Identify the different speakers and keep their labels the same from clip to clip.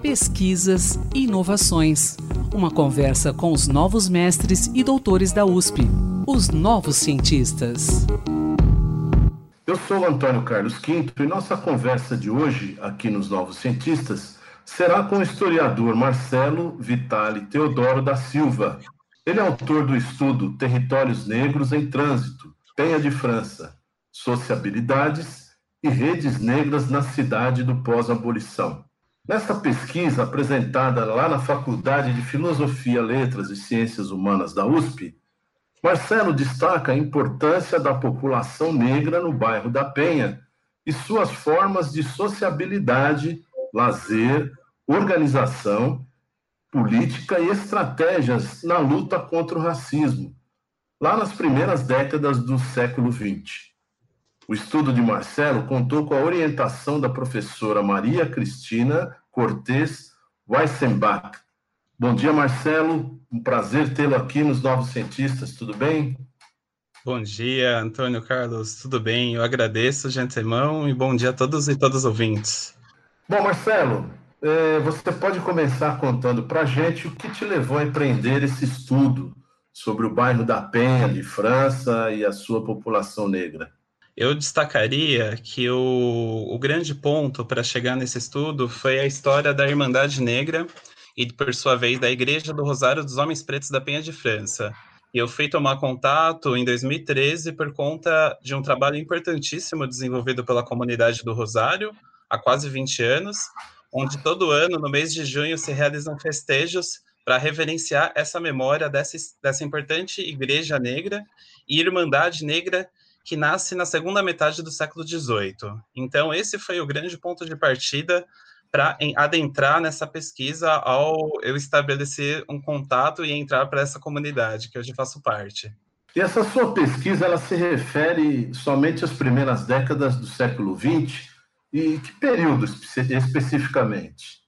Speaker 1: Pesquisas e inovações. Uma conversa com os novos mestres e doutores da USP, os novos cientistas.
Speaker 2: Eu sou Antônio Carlos Quinto e nossa conversa de hoje, aqui nos Novos Cientistas, será com o historiador Marcelo Vitale Teodoro da Silva. Ele é autor do estudo Territórios Negros em Trânsito, Penha de França, Sociabilidades e Redes Negras na Cidade do Pós-Abolição. Nesta pesquisa, apresentada lá na Faculdade de Filosofia, Letras e Ciências Humanas da USP, Marcelo destaca a importância da população negra no bairro da Penha e suas formas de sociabilidade, lazer, organização, política e estratégias na luta contra o racismo, lá nas primeiras décadas do século XX. O estudo de Marcelo contou com a orientação da professora Maria Cristina Cortes Weissenbach. Bom dia, Marcelo. Um prazer tê-lo aqui nos Novos Cientistas. Tudo bem?
Speaker 3: Bom dia, Antônio Carlos. Tudo bem? Eu agradeço de antemão e bom dia a todos e todas os ouvintes.
Speaker 2: Bom, Marcelo, é, você pode começar contando para a gente o que te levou a empreender esse estudo sobre o bairro da Penha, de França, e a sua população negra.
Speaker 3: Eu destacaria que o, o grande ponto para chegar nesse estudo foi a história da Irmandade Negra e, por sua vez, da Igreja do Rosário dos Homens Pretos da Penha de França. E eu fui tomar contato em 2013 por conta de um trabalho importantíssimo desenvolvido pela comunidade do Rosário há quase 20 anos, onde todo ano, no mês de junho, se realizam festejos para reverenciar essa memória dessa, dessa importante igreja negra e irmandade negra que nasce na segunda metade do século XVIII. Então, esse foi o grande ponto de partida para adentrar nessa pesquisa ao eu estabelecer um contato e entrar para essa comunidade que hoje faço parte.
Speaker 2: E essa sua pesquisa ela se refere somente às primeiras décadas do século XX e que período especificamente?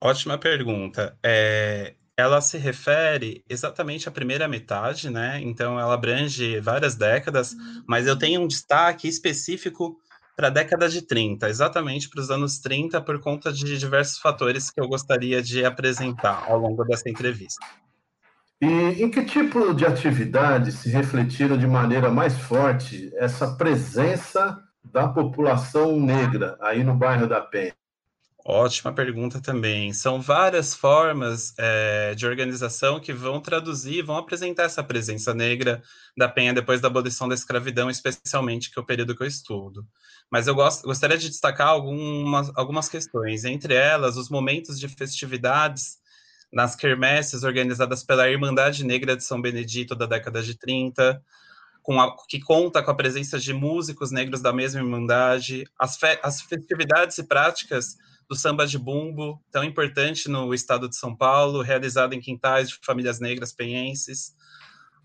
Speaker 3: Ótima pergunta. É, ela se refere exatamente à primeira metade, né? Então ela abrange várias décadas, mas eu tenho um destaque específico para a década de 30, exatamente para os anos 30, por conta de diversos fatores que eu gostaria de apresentar ao longo dessa entrevista.
Speaker 2: E em que tipo de atividade se refletiram de maneira mais forte essa presença da população negra aí no bairro da Penha?
Speaker 3: Ótima pergunta também. São várias formas é, de organização que vão traduzir, vão apresentar essa presença negra da Penha depois da abolição da escravidão, especialmente, que é o período que eu estudo. Mas eu gost, gostaria de destacar algumas, algumas questões, entre elas, os momentos de festividades nas quermesses organizadas pela Irmandade Negra de São Benedito da década de 30, a, que conta com a presença de músicos negros da mesma Irmandade, as, fe, as festividades e práticas do samba de bumbo, tão importante no estado de São Paulo, realizado em quintais de famílias negras penhenses.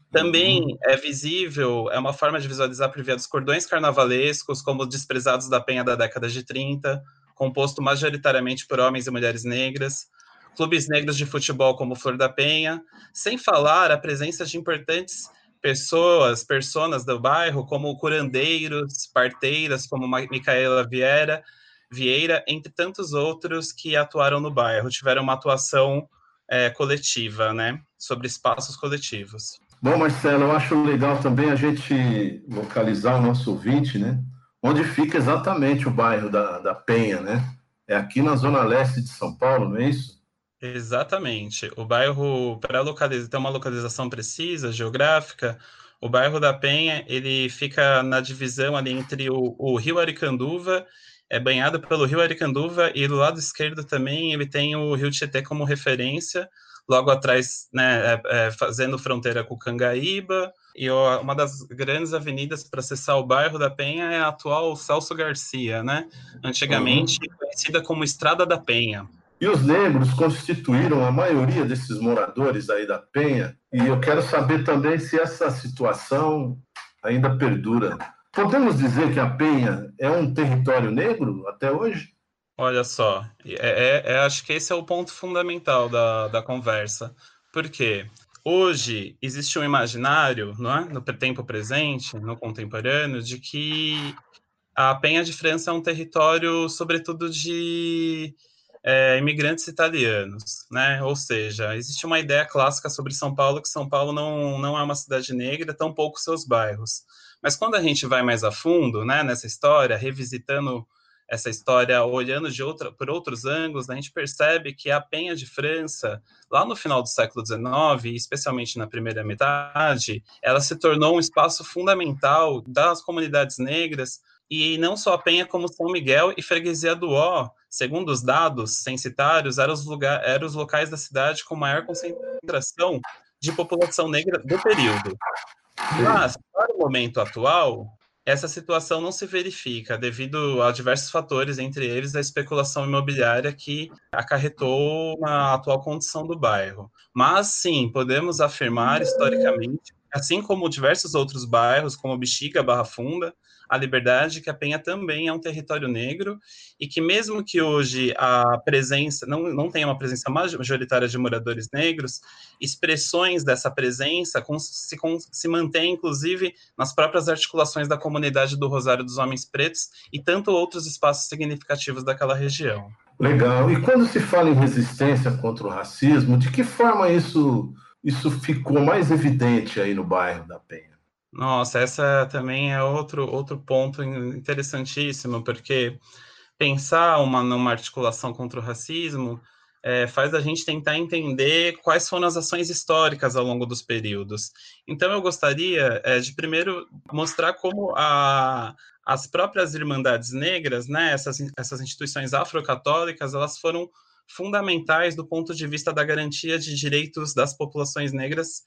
Speaker 3: Também uhum. é visível, é uma forma de visualizar por via dos cordões carnavalescos, como os Desprezados da Penha da década de 30, composto majoritariamente por homens e mulheres negras, clubes negros de futebol como Flor da Penha, sem falar a presença de importantes pessoas, personas do bairro, como curandeiros, parteiras, como Micaela Vieira, Vieira, entre tantos outros que atuaram no bairro, tiveram uma atuação é, coletiva, né, sobre espaços coletivos.
Speaker 2: Bom, Marcelo, eu acho legal também a gente localizar o nosso ouvinte, né, onde fica exatamente o bairro da, da Penha, né? É aqui na zona leste de São Paulo, não é isso?
Speaker 3: Exatamente. O bairro, para localizar, ter uma localização precisa, geográfica, o bairro da Penha, ele fica na divisão ali entre o, o Rio Aricanduva é banhado pelo rio Aricanduva e do lado esquerdo também ele tem o rio Tietê como referência, logo atrás, né, é, é, fazendo fronteira com Cangaíba, e ó, uma das grandes avenidas para acessar o bairro da Penha é a atual Celso Garcia, né, antigamente uhum. conhecida como Estrada da Penha.
Speaker 2: E os negros constituíram a maioria desses moradores aí da Penha, e eu quero saber também se essa situação ainda perdura Podemos dizer que a Penha é um território negro até hoje?
Speaker 3: Olha só, é, é, é, acho que esse é o ponto fundamental da, da conversa. Porque hoje existe um imaginário, é? no tempo presente, no contemporâneo, de que a Penha de França é um território, sobretudo, de é, imigrantes italianos, né? Ou seja, existe uma ideia clássica sobre São Paulo que São Paulo não, não é uma cidade negra, tampouco seus bairros. Mas quando a gente vai mais a fundo, né, nessa história, revisitando essa história olhando de outra, por outros ângulos, a gente percebe que a Penha de França, lá no final do século XIX, especialmente na primeira metade, ela se tornou um espaço fundamental das comunidades negras, e não só a Penha, como São Miguel e Freguesia do Ó, segundo os dados censitários, eram os, lugar, eram os locais da cidade com maior concentração de população negra do período. Mas, para o momento atual, essa situação não se verifica devido a diversos fatores, entre eles a especulação imobiliária que acarretou na atual condição do bairro. Mas sim, podemos afirmar historicamente, assim como diversos outros bairros, como Bexiga, Barra Funda, a liberdade que a Penha também é um território negro e que mesmo que hoje a presença não, não tenha uma presença majoritária de moradores negros, expressões dessa presença se, se mantém inclusive nas próprias articulações da comunidade do Rosário dos Homens Pretos e tanto outros espaços significativos daquela região.
Speaker 2: Legal. E quando se fala em resistência contra o racismo, de que forma isso isso ficou mais evidente aí no bairro da Penha?
Speaker 3: Nossa, essa também é outro, outro ponto interessantíssimo, porque pensar uma, numa articulação contra o racismo é, faz a gente tentar entender quais foram as ações históricas ao longo dos períodos. Então, eu gostaria é, de primeiro mostrar como a, as próprias Irmandades Negras, né, essas, essas instituições afrocatólicas, elas foram fundamentais do ponto de vista da garantia de direitos das populações negras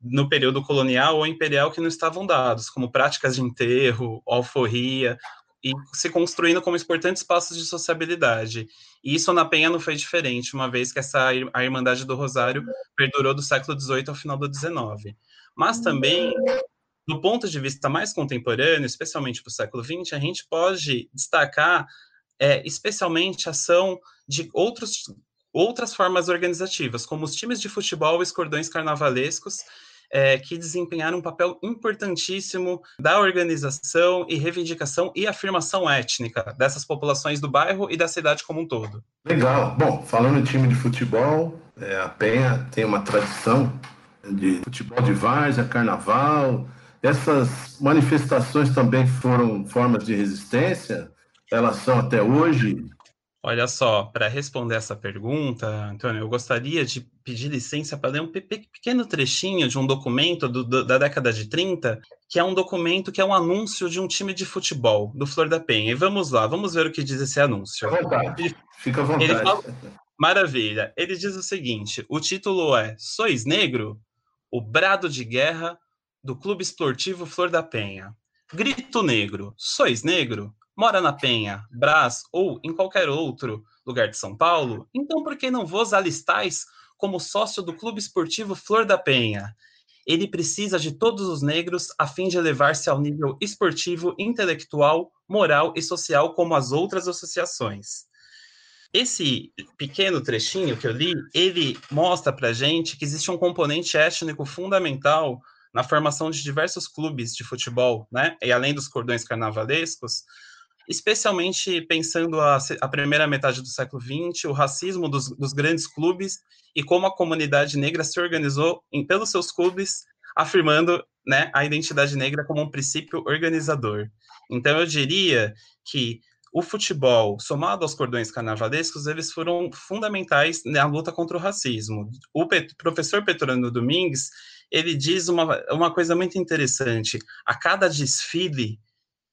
Speaker 3: no período colonial ou imperial que não estavam dados, como práticas de enterro, alforria, e se construindo como importantes espaços de sociabilidade. E isso na Penha não foi diferente, uma vez que essa a Irmandade do Rosário perdurou do século XVIII ao final do XIX. Mas também, do ponto de vista mais contemporâneo, especialmente para o século XX, a gente pode destacar é, especialmente ação de outros outras formas organizativas, como os times de futebol e os cordões carnavalescos, é, que desempenharam um papel importantíssimo da organização e reivindicação e afirmação étnica dessas populações do bairro e da cidade como um todo.
Speaker 2: Legal. Bom, falando em time de futebol, é, a Penha tem uma tradição de futebol de várzea, carnaval. Essas manifestações também foram formas de resistência? Elas são até hoje
Speaker 3: Olha só, para responder essa pergunta, Antônio, eu gostaria de pedir licença para ler um pequeno trechinho de um documento do, do, da década de 30, que é um documento que é um anúncio de um time de futebol do Flor da Penha. E vamos lá, vamos ver o que diz esse anúncio.
Speaker 2: Fica à vontade. Fica à vontade. Ele fala,
Speaker 3: maravilha. Ele diz o seguinte: o título é Sois Negro? O brado de guerra do Clube Esportivo Flor da Penha. Grito negro. Sois negro? Mora na Penha, Brás ou em qualquer outro lugar de São Paulo, então por que não vos alistais como sócio do Clube Esportivo Flor da Penha? Ele precisa de todos os negros a fim de elevar-se ao nível esportivo, intelectual, moral e social como as outras associações. Esse pequeno trechinho que eu li, ele mostra para gente que existe um componente étnico fundamental na formação de diversos clubes de futebol, né? E além dos cordões carnavalescos, especialmente pensando a, a primeira metade do século XX, o racismo dos, dos, grandes clubes e como a comunidade negra se organizou em, pelos seus clubes, afirmando né, a identidade negra como um princípio organizador. Então, eu diria que o futebol, somado aos cordões carnavalescos, eles foram fundamentais na luta contra o racismo. O Pet professor Petrano Domingues, ele diz uma, uma coisa muito interessante. A cada desfile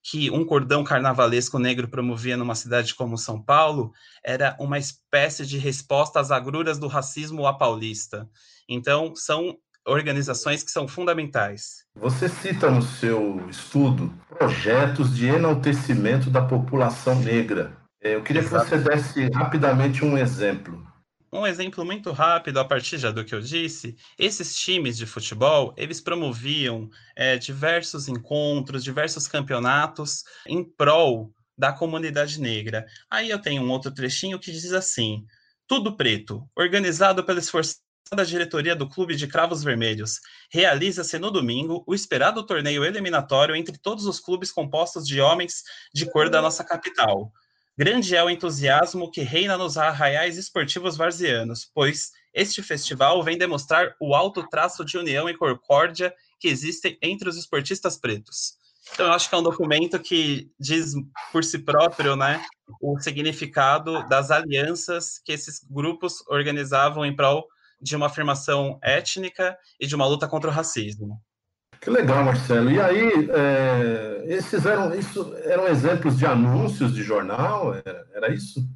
Speaker 3: que um cordão carnavalesco negro promovia numa cidade como São Paulo era uma espécie de resposta às agruras do racismo à paulista. Então, são organizações que são fundamentais.
Speaker 2: Você cita no seu estudo projetos de enaltecimento da população negra. É, eu queria Exato. que você desse rapidamente um exemplo.
Speaker 3: Um exemplo muito rápido a partir já do que eu disse, esses times de futebol, eles promoviam é, diversos encontros, diversos campeonatos em prol da comunidade negra. Aí eu tenho um outro trechinho que diz assim, Tudo Preto, organizado pela esforçada diretoria do Clube de Cravos Vermelhos, realiza-se no domingo o esperado torneio eliminatório entre todos os clubes compostos de homens de cor da nossa capital. Grande é o entusiasmo que reina nos arraiais esportivos varzianos, pois este festival vem demonstrar o alto traço de união e concórdia que existe entre os esportistas pretos. Então, eu acho que é um documento que diz por si próprio, né, o significado das alianças que esses grupos organizavam em prol de uma afirmação étnica e de uma luta contra o racismo.
Speaker 2: Que legal, Marcelo. E aí, é, esses eram, isso, eram exemplos de anúncios de jornal? Era, era isso?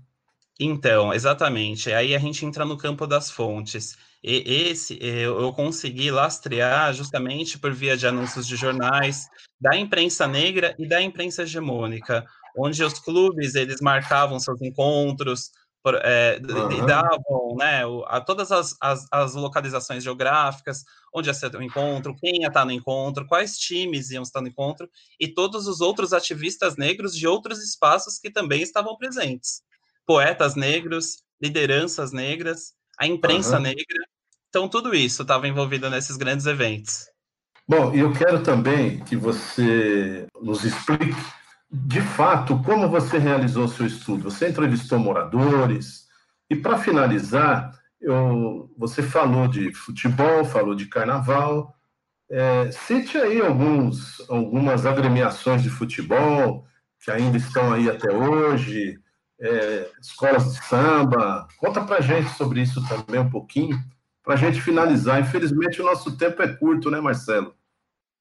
Speaker 3: Então, exatamente. Aí a gente entra no campo das fontes. E esse eu consegui lastrear justamente por via de anúncios de jornais da imprensa negra e da imprensa hegemônica, onde os clubes eles marcavam seus encontros, é, uhum. davam né, a todas as, as, as, localizações geográficas, onde ia ser o encontro, quem ia estar no encontro, quais times iam estar no encontro, e todos os outros ativistas negros de outros espaços que também estavam presentes. Poetas negros, lideranças negras, a imprensa uhum. negra. Então, tudo isso estava envolvido nesses grandes eventos.
Speaker 2: Bom, e eu quero também que você nos explique de fato, como você realizou seu estudo? Você entrevistou moradores? E para finalizar, eu, você falou de futebol, falou de carnaval. É, cite aí alguns, algumas agremiações de futebol que ainda estão aí até hoje, é, escolas de samba. Conta para gente sobre isso também um pouquinho, para a gente finalizar. Infelizmente, o nosso tempo é curto, né, Marcelo?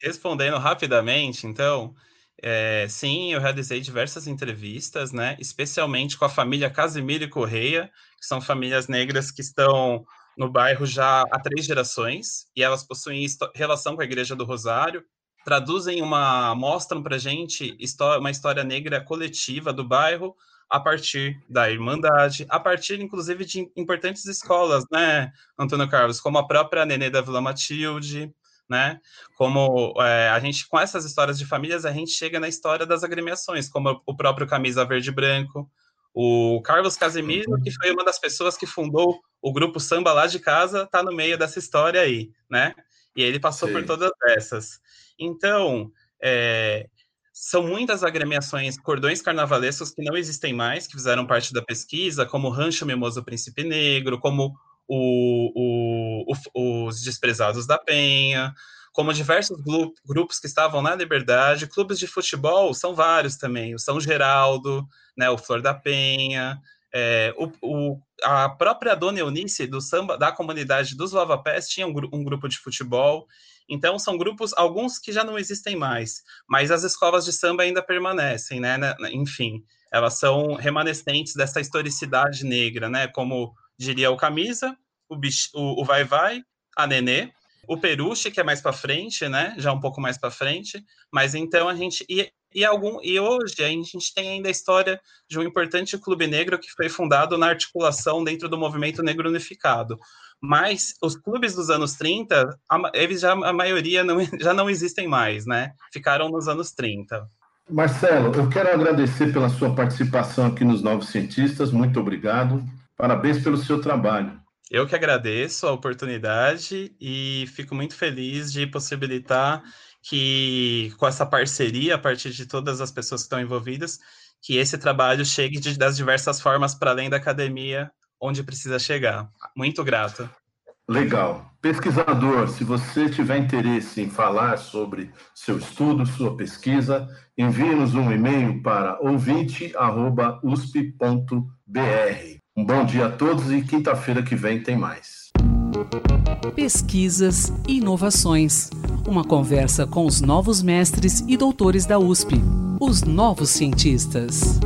Speaker 3: Respondendo rapidamente, então, é, sim, eu realizei diversas entrevistas, né, especialmente com a família Casimiro e Correia, que são famílias negras que estão no bairro já há três gerações, e elas possuem relação com a Igreja do Rosário, traduzem uma, mostram para gente uma história negra coletiva do bairro a partir da Irmandade, a partir, inclusive, de importantes escolas, né, Antônio Carlos, como a própria Nenê da Vila Matilde, né? Como é, a gente, com essas histórias de famílias, a gente chega na história das agremiações, como o próprio Camisa Verde Branco, o Carlos Casemiro, que foi uma das pessoas que fundou o grupo Samba lá de casa, está no meio dessa história aí, né? E ele passou Sim. por todas essas. Então, é, são muitas agremiações, cordões carnavalescos que não existem mais, que fizeram parte da pesquisa, como Rancho Mimoso Príncipe Negro, como o, o, os Desprezados da Penha, como diversos grupos que estavam na Liberdade, clubes de futebol são vários também, o São Geraldo, né, o Flor da Penha, é, o, o, a própria Dona Eunice do samba da comunidade dos Lavapés tinha um, um, grupo de futebol. Então são grupos, alguns que já não existem mais, mas as escolas de samba ainda permanecem, né? Enfim, elas são remanescentes dessa historicidade negra, né? Como diria o Camisa, o, o, o Vai Vai, a Nenê, o Peruche, que é mais para frente, né? Já um pouco mais para frente, mas então a gente e, e algum e hoje a gente tem ainda a história de um importante clube negro que foi fundado na articulação dentro do movimento negro unificado. Mas os clubes dos anos 30, a, eles já a maioria não, já não existem mais, né? Ficaram nos anos 30.
Speaker 2: Marcelo, eu quero agradecer pela sua participação aqui nos Novos Cientistas. Muito obrigado. Parabéns pelo seu trabalho.
Speaker 3: Eu que agradeço a oportunidade e fico muito feliz de possibilitar que, com essa parceria, a partir de todas as pessoas que estão envolvidas, que esse trabalho chegue de, das diversas formas para além da academia, onde precisa chegar. Muito grato.
Speaker 2: Legal. Pesquisador, se você tiver interesse em falar sobre seu estudo, sua pesquisa, envie-nos um e-mail para ouvinte.usp.br. Um bom dia a todos e quinta-feira que vem tem mais.
Speaker 1: Pesquisas e inovações. Uma conversa com os novos mestres e doutores da USP, os novos cientistas.